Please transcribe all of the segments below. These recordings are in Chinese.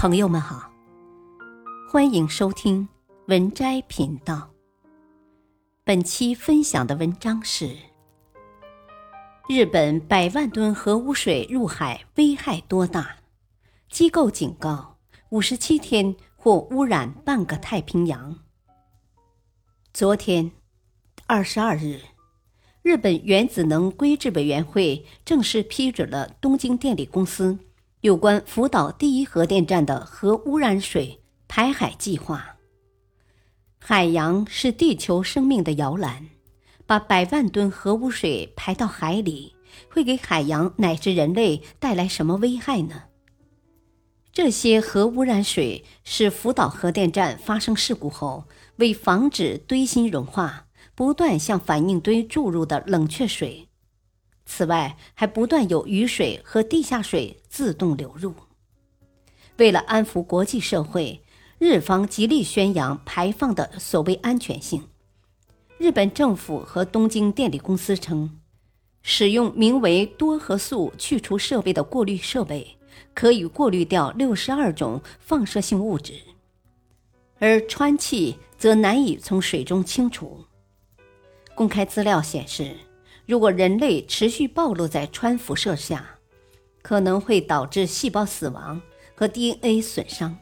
朋友们好，欢迎收听文摘频道。本期分享的文章是：日本百万吨核污水入海危害多大？机构警告，五十七天或污染半个太平洋。昨天，二十二日，日本原子能规制委员会正式批准了东京电力公司。有关福岛第一核电站的核污染水排海计划。海洋是地球生命的摇篮，把百万吨核污水排到海里，会给海洋乃至人类带来什么危害呢？这些核污染水是福岛核电站发生事故后，为防止堆芯融化，不断向反应堆注入的冷却水。此外，还不断有雨水和地下水自动流入。为了安抚国际社会，日方极力宣扬排放的所谓安全性。日本政府和东京电力公司称，使用名为多核素去除设备的过滤设备，可以过滤掉六十二种放射性物质，而氚气则难以从水中清除。公开资料显示。如果人类持续暴露在氚辐射下，可能会导致细胞死亡和 DNA 损伤。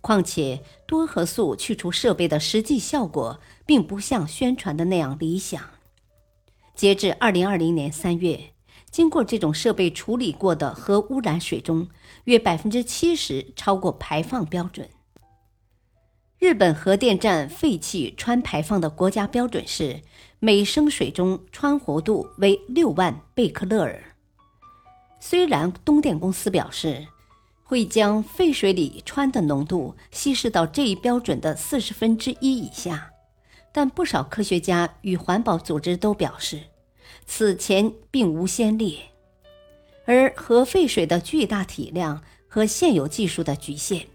况且，多核素去除设备的实际效果并不像宣传的那样理想。截至2020年3月，经过这种设备处理过的核污染水中，约70%超过排放标准。日本核电站废气氚排放的国家标准是每升水中氚活度为六万贝克勒尔。虽然东电公司表示会将废水里氚的浓度稀释到这一标准的四十分之一以下，但不少科学家与环保组织都表示，此前并无先例。而核废水的巨大体量和现有技术的局限。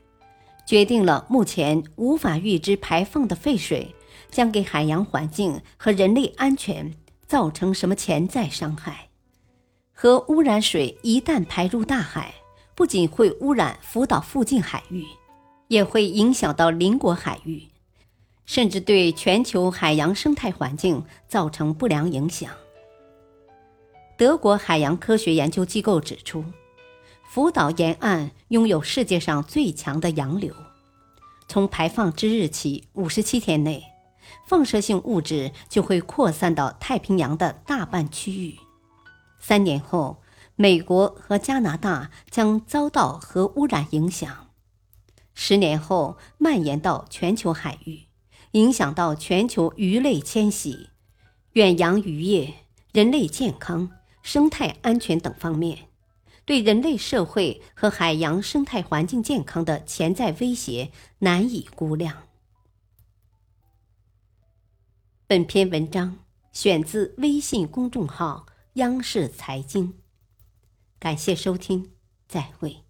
决定了目前无法预知排放的废水将给海洋环境和人类安全造成什么潜在伤害。核污染水一旦排入大海，不仅会污染福岛附近海域，也会影响到邻国海域，甚至对全球海洋生态环境造成不良影响。德国海洋科学研究机构指出。福岛沿岸拥有世界上最强的洋流，从排放之日起五十七天内，放射性物质就会扩散到太平洋的大半区域。三年后，美国和加拿大将遭到核污染影响；十年后，蔓延到全球海域，影响到全球鱼类迁徙、远洋渔业、人类健康、生态安全等方面。对人类社会和海洋生态环境健康的潜在威胁难以估量。本篇文章选自微信公众号“央视财经”，感谢收听，再会。